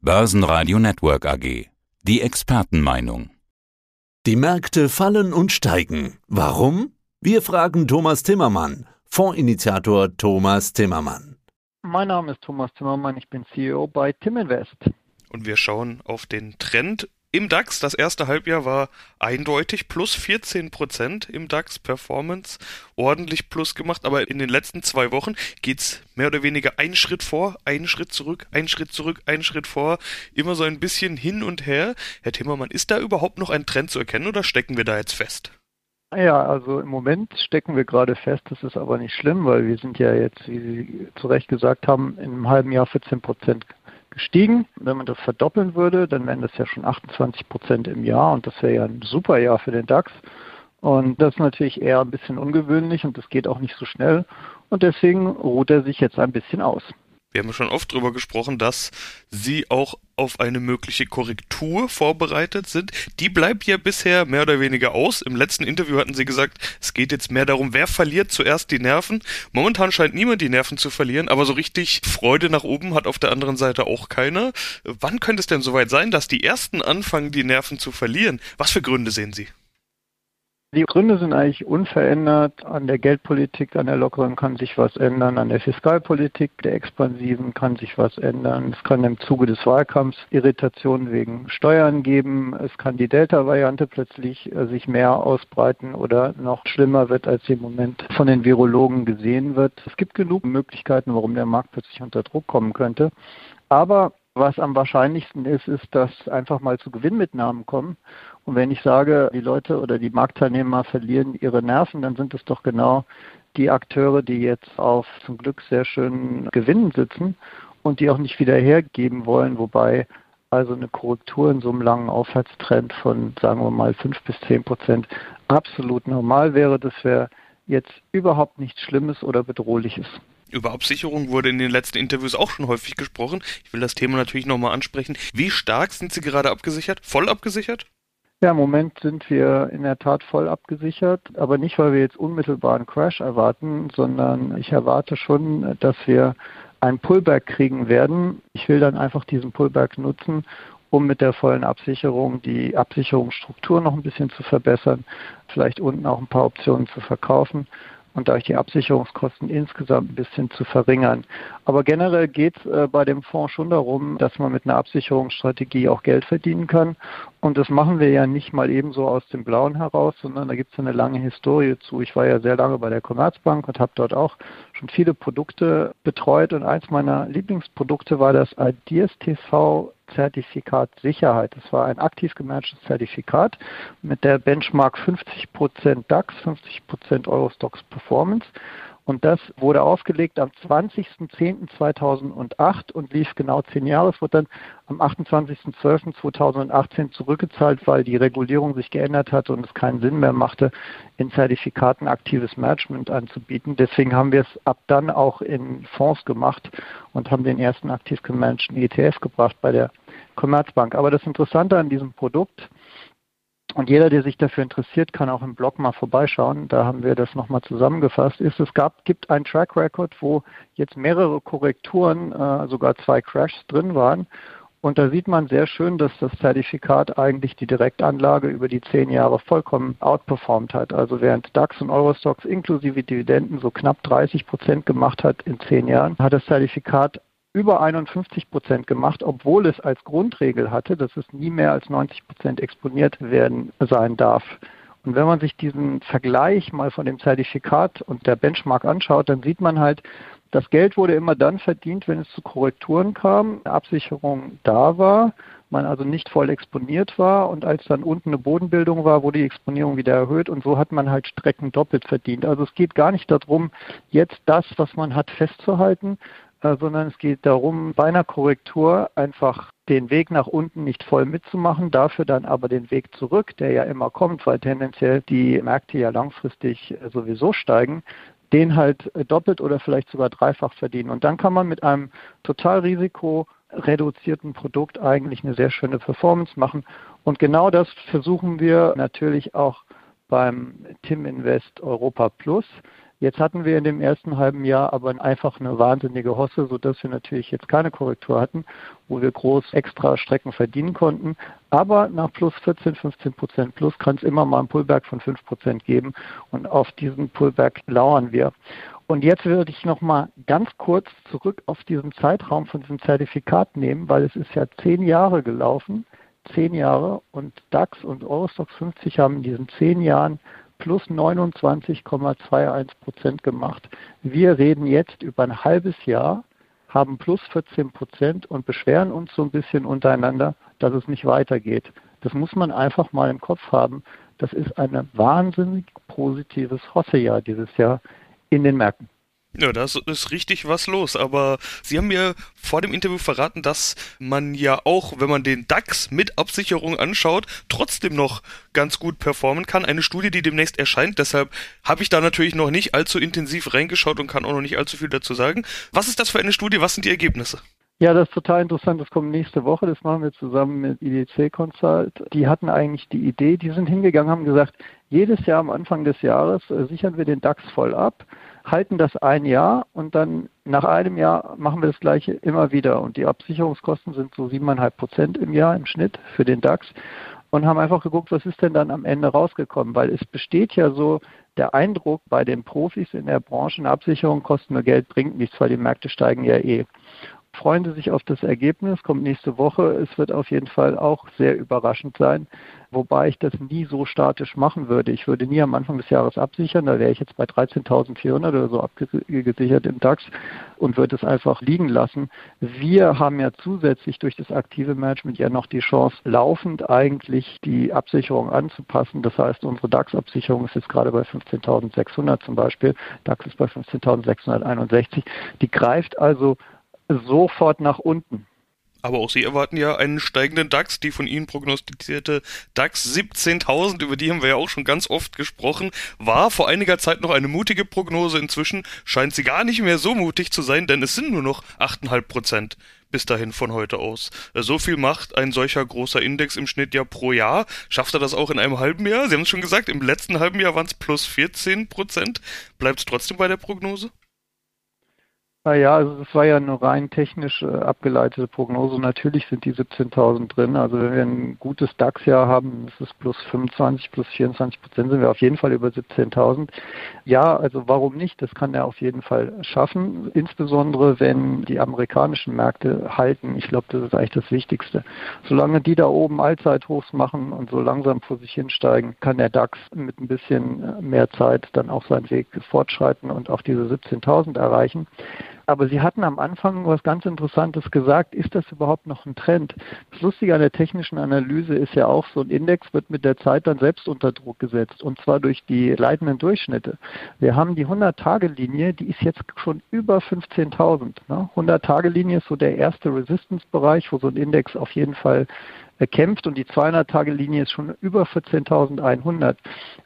Börsenradio Network AG. Die Expertenmeinung. Die Märkte fallen und steigen. Warum? Wir fragen Thomas Timmermann, Fondsinitiator Thomas Timmermann. Mein Name ist Thomas Timmermann, ich bin CEO bei Timinvest. Und wir schauen auf den Trend im DAX, das erste Halbjahr war eindeutig plus 14 Prozent im DAX Performance, ordentlich plus gemacht, aber in den letzten zwei Wochen geht's mehr oder weniger einen Schritt vor, einen Schritt zurück, einen Schritt zurück, einen Schritt vor, immer so ein bisschen hin und her. Herr Timmermann, ist da überhaupt noch ein Trend zu erkennen oder stecken wir da jetzt fest? Ja, also im Moment stecken wir gerade fest, das ist aber nicht schlimm, weil wir sind ja jetzt, wie Sie zu Recht gesagt haben, in einem halben Jahr 14 Prozent gestiegen. Wenn man das verdoppeln würde, dann wären das ja schon 28 Prozent im Jahr und das wäre ja ein super Jahr für den DAX. Und das ist natürlich eher ein bisschen ungewöhnlich und das geht auch nicht so schnell. Und deswegen ruht er sich jetzt ein bisschen aus wir haben schon oft darüber gesprochen, dass Sie auch auf eine mögliche Korrektur vorbereitet sind. Die bleibt ja bisher mehr oder weniger aus. Im letzten Interview hatten Sie gesagt, es geht jetzt mehr darum, wer verliert zuerst die Nerven. Momentan scheint niemand die Nerven zu verlieren, aber so richtig Freude nach oben hat auf der anderen Seite auch keiner. Wann könnte es denn soweit sein, dass die ersten anfangen, die Nerven zu verlieren? Was für Gründe sehen Sie? Die Gründe sind eigentlich unverändert. An der Geldpolitik, an der lockeren kann sich was ändern. An der Fiskalpolitik, der expansiven kann sich was ändern. Es kann im Zuge des Wahlkampfs Irritationen wegen Steuern geben. Es kann die Delta-Variante plötzlich äh, sich mehr ausbreiten oder noch schlimmer wird, als sie im Moment von den Virologen gesehen wird. Es gibt genug Möglichkeiten, warum der Markt plötzlich unter Druck kommen könnte. Aber was am wahrscheinlichsten ist, ist, dass einfach mal zu Gewinnmitnahmen kommen. Und wenn ich sage, die Leute oder die Marktteilnehmer verlieren ihre Nerven, dann sind es doch genau die Akteure, die jetzt auf zum Glück sehr schönen Gewinnen sitzen und die auch nicht wieder hergeben wollen, wobei also eine Korrektur in so einem langen Aufwärtstrend von, sagen wir mal, fünf bis zehn Prozent absolut normal wäre. Das wäre jetzt überhaupt nichts Schlimmes oder Bedrohliches. Über Absicherung wurde in den letzten Interviews auch schon häufig gesprochen. Ich will das Thema natürlich nochmal ansprechen. Wie stark sind Sie gerade abgesichert? Voll abgesichert? Ja, im Moment sind wir in der Tat voll abgesichert, aber nicht, weil wir jetzt unmittelbar einen Crash erwarten, sondern ich erwarte schon, dass wir einen Pullback kriegen werden. Ich will dann einfach diesen Pullback nutzen, um mit der vollen Absicherung die Absicherungsstruktur noch ein bisschen zu verbessern, vielleicht unten auch ein paar Optionen zu verkaufen und dadurch die Absicherungskosten insgesamt ein bisschen zu verringern. Aber generell geht es äh, bei dem Fonds schon darum, dass man mit einer Absicherungsstrategie auch Geld verdienen kann. Und das machen wir ja nicht mal ebenso aus dem Blauen heraus, sondern da gibt es eine lange Historie zu. Ich war ja sehr lange bei der Commerzbank und habe dort auch schon viele Produkte betreut. Und eins meiner Lieblingsprodukte war das Ideas TV Zertifikat Sicherheit. Das war ein aktiv gemanagtes Zertifikat mit der Benchmark 50% DAX, 50% Eurostox Performance. Und das wurde aufgelegt am 20.10.2008 und lief genau zehn Jahre. Es wurde dann am 28.12.2018 zurückgezahlt, weil die Regulierung sich geändert hatte und es keinen Sinn mehr machte, in Zertifikaten aktives Management anzubieten. Deswegen haben wir es ab dann auch in Fonds gemacht und haben den ersten aktiv gemanagten ETF gebracht bei der Commerzbank. Aber das Interessante an diesem Produkt und jeder, der sich dafür interessiert, kann auch im Blog mal vorbeischauen. Da haben wir das nochmal zusammengefasst. Ist, es gab, gibt ein Track Record, wo jetzt mehrere Korrekturen, äh, sogar zwei Crashs drin waren. Und da sieht man sehr schön, dass das Zertifikat eigentlich die Direktanlage über die zehn Jahre vollkommen outperformt hat. Also während DAX und Eurostox inklusive Dividenden so knapp 30 Prozent gemacht hat in zehn Jahren, hat das Zertifikat über 51 Prozent gemacht, obwohl es als Grundregel hatte, dass es nie mehr als 90 Prozent exponiert werden sein darf. Und wenn man sich diesen Vergleich mal von dem Zertifikat und der Benchmark anschaut, dann sieht man halt, das Geld wurde immer dann verdient, wenn es zu Korrekturen kam, Absicherung da war, man also nicht voll exponiert war und als dann unten eine Bodenbildung war, wurde die Exponierung wieder erhöht und so hat man halt Strecken doppelt verdient. Also es geht gar nicht darum, jetzt das, was man hat, festzuhalten, sondern es geht darum, bei einer Korrektur einfach den Weg nach unten nicht voll mitzumachen, dafür dann aber den Weg zurück, der ja immer kommt, weil tendenziell die Märkte ja langfristig äh, sowieso steigen, den halt äh, doppelt oder vielleicht sogar dreifach verdienen. Und dann kann man mit einem total risikoreduzierten Produkt eigentlich eine sehr schöne Performance machen. Und genau das versuchen wir natürlich auch beim Tim Invest Europa Plus. Jetzt hatten wir in dem ersten halben Jahr aber einfach eine wahnsinnige Hosse, sodass wir natürlich jetzt keine Korrektur hatten, wo wir groß extra Strecken verdienen konnten. Aber nach plus 14, 15 Prozent plus kann es immer mal einen Pullback von 5 Prozent geben und auf diesen Pullback lauern wir. Und jetzt würde ich noch mal ganz kurz zurück auf diesen Zeitraum von diesem Zertifikat nehmen, weil es ist ja zehn Jahre gelaufen, zehn Jahre und DAX und Eurostox 50 haben in diesen zehn Jahren plus 29,21 Prozent gemacht. Wir reden jetzt über ein halbes Jahr, haben plus 14 Prozent und beschweren uns so ein bisschen untereinander, dass es nicht weitergeht. Das muss man einfach mal im Kopf haben. Das ist ein wahnsinnig positives Hossejahr dieses Jahr in den Märkten. Ja, da ist richtig was los. Aber Sie haben mir vor dem Interview verraten, dass man ja auch, wenn man den DAX mit Absicherung anschaut, trotzdem noch ganz gut performen kann. Eine Studie, die demnächst erscheint. Deshalb habe ich da natürlich noch nicht allzu intensiv reingeschaut und kann auch noch nicht allzu viel dazu sagen. Was ist das für eine Studie? Was sind die Ergebnisse? Ja, das ist total interessant. Das kommt nächste Woche. Das machen wir zusammen mit IDC Consult. Die hatten eigentlich die Idee, die sind hingegangen, haben gesagt, jedes Jahr am Anfang des Jahres äh, sichern wir den DAX voll ab halten das ein Jahr und dann nach einem Jahr machen wir das gleiche immer wieder. Und die Absicherungskosten sind so siebeneinhalb Prozent im Jahr im Schnitt für den DAX und haben einfach geguckt, was ist denn dann am Ende rausgekommen, weil es besteht ja so der Eindruck bei den Profis in der Branche, eine Absicherung kostet nur Geld, bringt nichts, weil die Märkte steigen ja eh freuen Sie sich auf das Ergebnis, kommt nächste Woche. Es wird auf jeden Fall auch sehr überraschend sein, wobei ich das nie so statisch machen würde. Ich würde nie am Anfang des Jahres absichern, da wäre ich jetzt bei 13.400 oder so abgesichert im DAX und würde es einfach liegen lassen. Wir haben ja zusätzlich durch das aktive Management ja noch die Chance, laufend eigentlich die Absicherung anzupassen. Das heißt, unsere DAX-Absicherung ist jetzt gerade bei 15.600 zum Beispiel. DAX ist bei 15.661. Die greift also sofort nach unten. Aber auch Sie erwarten ja einen steigenden DAX. Die von Ihnen prognostizierte DAX 17.000, über die haben wir ja auch schon ganz oft gesprochen, war vor einiger Zeit noch eine mutige Prognose. Inzwischen scheint sie gar nicht mehr so mutig zu sein, denn es sind nur noch 8,5 Prozent bis dahin von heute aus. So viel macht ein solcher großer Index im Schnitt ja pro Jahr. Schafft er das auch in einem halben Jahr? Sie haben es schon gesagt, im letzten halben Jahr waren es plus 14 Prozent. Bleibt es trotzdem bei der Prognose? Naja, also es war ja eine rein technisch äh, abgeleitete Prognose. Natürlich sind die 17.000 drin. Also wenn wir ein gutes DAX-Jahr haben, das ist plus 25, plus 24 Prozent, sind wir auf jeden Fall über 17.000. Ja, also warum nicht? Das kann er auf jeden Fall schaffen. Insbesondere wenn die amerikanischen Märkte halten. Ich glaube, das ist eigentlich das Wichtigste. Solange die da oben Allzeithochs machen und so langsam vor sich hinsteigen, kann der DAX mit ein bisschen äh, mehr Zeit dann auch seinen Weg fortschreiten und auch diese 17.000 erreichen. Aber Sie hatten am Anfang was ganz Interessantes gesagt. Ist das überhaupt noch ein Trend? Das Lustige an der technischen Analyse ist ja auch, so ein Index wird mit der Zeit dann selbst unter Druck gesetzt. Und zwar durch die leitenden Durchschnitte. Wir haben die 100-Tage-Linie, die ist jetzt schon über 15.000. Ne? 100-Tage-Linie ist so der erste Resistance-Bereich, wo so ein Index auf jeden Fall kämpft und die 200-Tage-Linie ist schon über 14.100.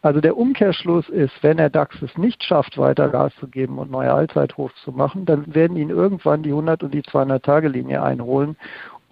Also der Umkehrschluss ist, wenn der DAX es nicht schafft, weiter Gas zu geben und neue Allzeithochs zu machen, dann werden ihn irgendwann die 100 und die 200-Tage-Linie einholen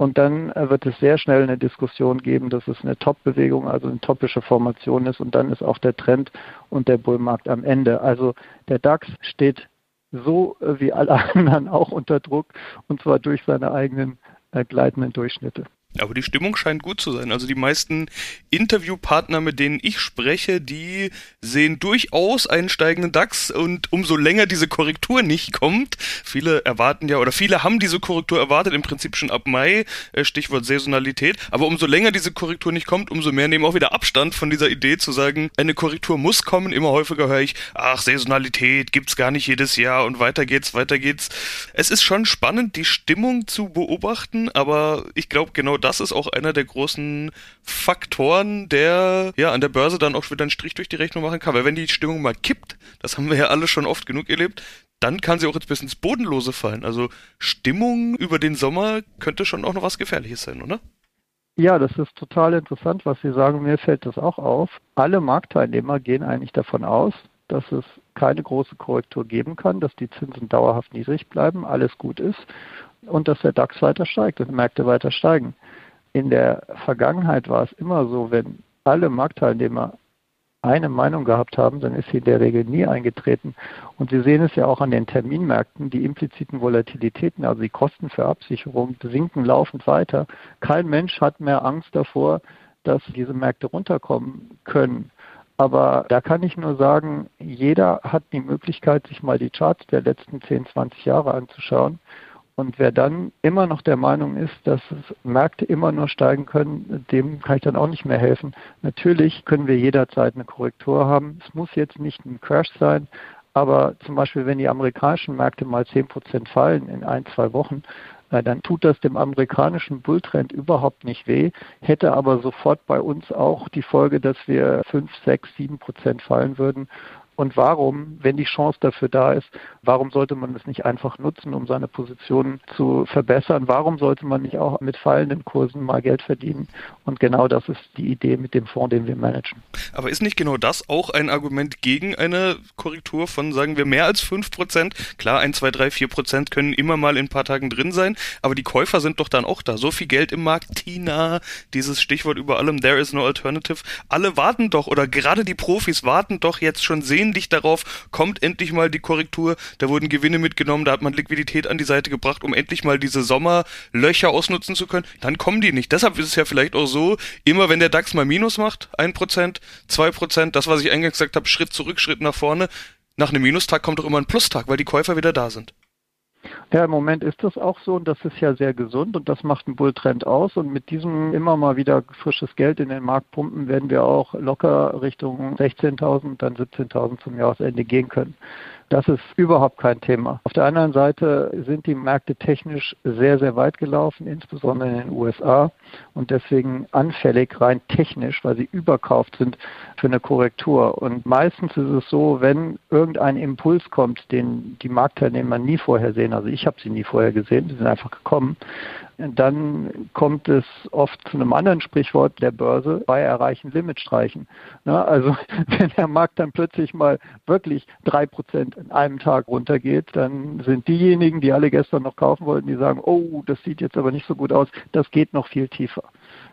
und dann äh, wird es sehr schnell eine Diskussion geben, dass es eine Top-Bewegung, also eine topische Formation ist. Und dann ist auch der Trend und der Bullmarkt am Ende. Also der DAX steht so äh, wie alle anderen auch unter Druck und zwar durch seine eigenen äh, gleitenden Durchschnitte. Aber die Stimmung scheint gut zu sein. Also die meisten Interviewpartner, mit denen ich spreche, die sehen durchaus einen steigenden DAX und umso länger diese Korrektur nicht kommt, viele erwarten ja oder viele haben diese Korrektur erwartet, im Prinzip schon ab Mai, äh, Stichwort Saisonalität, aber umso länger diese Korrektur nicht kommt, umso mehr nehmen auch wieder Abstand von dieser Idee zu sagen, eine Korrektur muss kommen. Immer häufiger höre ich, ach, Saisonalität gibt's gar nicht jedes Jahr und weiter geht's, weiter geht's. Es ist schon spannend, die Stimmung zu beobachten, aber ich glaube genau das ist auch einer der großen Faktoren, der ja an der Börse dann auch wieder einen Strich durch die Rechnung machen kann. Weil wenn die Stimmung mal kippt, das haben wir ja alle schon oft genug erlebt, dann kann sie auch jetzt bis ins Bodenlose fallen. Also Stimmung über den Sommer könnte schon auch noch was Gefährliches sein, oder? Ja, das ist total interessant, was Sie sagen. Mir fällt das auch auf. Alle Marktteilnehmer gehen eigentlich davon aus, dass es keine große Korrektur geben kann, dass die Zinsen dauerhaft niedrig bleiben, alles gut ist und dass der DAX weiter steigt und die Märkte weiter steigen in der Vergangenheit war es immer so, wenn alle Marktteilnehmer eine Meinung gehabt haben, dann ist sie in der Regel nie eingetreten. Und Sie sehen es ja auch an den Terminmärkten, die impliziten Volatilitäten, also die Kosten für Absicherung, sinken laufend weiter. Kein Mensch hat mehr Angst davor, dass diese Märkte runterkommen können. Aber da kann ich nur sagen, jeder hat die Möglichkeit, sich mal die Charts der letzten 10, 20 Jahre anzuschauen. Und wer dann immer noch der Meinung ist, dass Märkte immer nur steigen können, dem kann ich dann auch nicht mehr helfen. Natürlich können wir jederzeit eine Korrektur haben. Es muss jetzt nicht ein Crash sein, aber zum Beispiel, wenn die amerikanischen Märkte mal 10 Prozent fallen in ein, zwei Wochen, dann tut das dem amerikanischen Bulltrend überhaupt nicht weh, hätte aber sofort bei uns auch die Folge, dass wir 5, 6, 7 Prozent fallen würden. Und warum, wenn die Chance dafür da ist, warum sollte man es nicht einfach nutzen, um seine Positionen zu verbessern? Warum sollte man nicht auch mit fallenden Kursen mal Geld verdienen? Und genau das ist die Idee mit dem Fonds, den wir managen. Aber ist nicht genau das auch ein Argument gegen eine Korrektur von, sagen wir, mehr als 5 Prozent? Klar, 1, 2, 3, 4 Prozent können immer mal in ein paar Tagen drin sein, aber die Käufer sind doch dann auch da. So viel Geld im Markt, Tina, dieses Stichwort über allem, there is no alternative. Alle warten doch, oder gerade die Profis warten doch jetzt schon sehen sehnlich darauf, kommt endlich mal die Korrektur, da wurden Gewinne mitgenommen, da hat man Liquidität an die Seite gebracht, um endlich mal diese Sommerlöcher ausnutzen zu können, dann kommen die nicht. Deshalb ist es ja vielleicht auch so, immer wenn der DAX mal Minus macht, 1%, 2%, das, was ich eingangs gesagt habe, Schritt zurück, Schritt nach vorne, nach einem Minustag kommt doch immer ein Plustag, weil die Käufer wieder da sind. Ja, im Moment ist das auch so und das ist ja sehr gesund und das macht einen Bulltrend aus und mit diesem immer mal wieder frisches Geld in den Markt pumpen werden wir auch locker Richtung 16.000, dann 17.000 zum Jahresende gehen können. Das ist überhaupt kein Thema. Auf der anderen Seite sind die Märkte technisch sehr, sehr weit gelaufen, insbesondere in den USA und deswegen anfällig rein technisch, weil sie überkauft sind für eine Korrektur. Und meistens ist es so, wenn irgendein Impuls kommt, den die Marktteilnehmer nie vorher sehen, also ich habe sie nie vorher gesehen, sie sind einfach gekommen, dann kommt es oft zu einem anderen Sprichwort der Börse bei Erreichen Limit streichen. Ne? Also wenn der Markt dann plötzlich mal wirklich drei Prozent in einem Tag runtergeht, dann sind diejenigen, die alle gestern noch kaufen wollten, die sagen, oh, das sieht jetzt aber nicht so gut aus, das geht noch viel tiefer.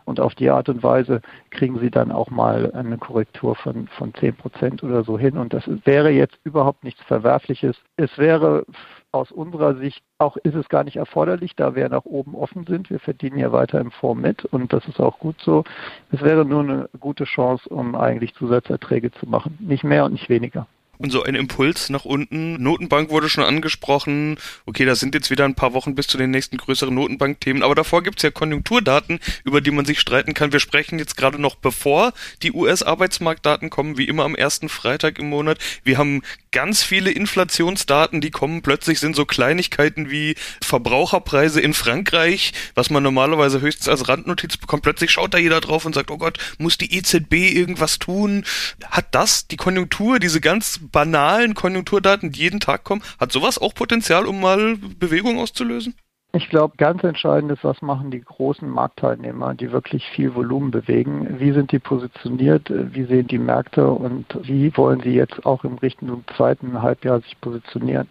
Und auf die Art und Weise kriegen sie dann auch mal eine Korrektur von, von 10 Prozent oder so hin. Und das wäre jetzt überhaupt nichts Verwerfliches. Es wäre aus unserer Sicht auch ist es gar nicht erforderlich, da wir nach oben offen sind. Wir verdienen ja weiter im Fonds mit und das ist auch gut so. Es wäre nur eine gute Chance, um eigentlich Zusatzerträge zu machen. Nicht mehr und nicht weniger und so ein Impuls nach unten. Notenbank wurde schon angesprochen. Okay, da sind jetzt wieder ein paar Wochen bis zu den nächsten größeren Notenbankthemen. Aber davor gibt's ja Konjunkturdaten, über die man sich streiten kann. Wir sprechen jetzt gerade noch bevor die US-Arbeitsmarktdaten kommen, wie immer am ersten Freitag im Monat. Wir haben ganz viele Inflationsdaten, die kommen. Plötzlich sind so Kleinigkeiten wie Verbraucherpreise in Frankreich, was man normalerweise höchstens als Randnotiz bekommt. Plötzlich schaut da jeder drauf und sagt, oh Gott, muss die EZB irgendwas tun? Hat das die Konjunktur, diese ganz banalen Konjunkturdaten, die jeden Tag kommen, hat sowas auch Potenzial, um mal Bewegung auszulösen? Ich glaube, ganz entscheidend ist, was machen die großen Marktteilnehmer, die wirklich viel Volumen bewegen. Wie sind die positioniert? Wie sehen die Märkte und wie wollen sie jetzt auch im Richtung zweiten Halbjahr sich positionieren?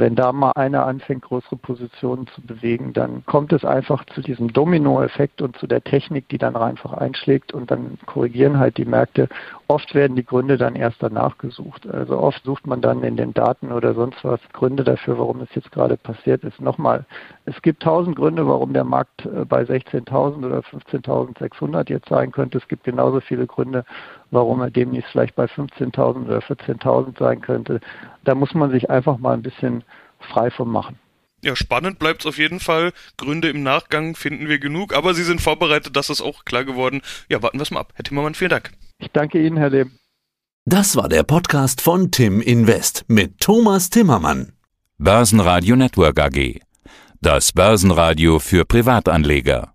Wenn da mal einer anfängt, größere Positionen zu bewegen, dann kommt es einfach zu diesem Dominoeffekt und zu der Technik, die dann einfach einschlägt und dann korrigieren halt die Märkte. Oft werden die Gründe dann erst danach gesucht. Also oft sucht man dann in den Daten oder sonst was Gründe dafür, warum es jetzt gerade passiert ist. Nochmal, es gibt tausend Gründe, warum der Markt äh, bei 16.000 oder 15.600 jetzt sein könnte. Es gibt genauso viele Gründe, warum er demnächst vielleicht bei 15.000 oder 14.000 sein könnte. Da muss man sich einfach mal ein bisschen frei von machen. Ja, spannend bleibt es auf jeden Fall. Gründe im Nachgang finden wir genug, aber Sie sind vorbereitet, das ist auch klar geworden. Ja, warten wir es mal ab. Herr Timmermann, vielen Dank. Ich danke Ihnen, Herr Lehm. Das war der Podcast von Tim Invest mit Thomas Timmermann. Börsenradio Network AG. Das Börsenradio für Privatanleger.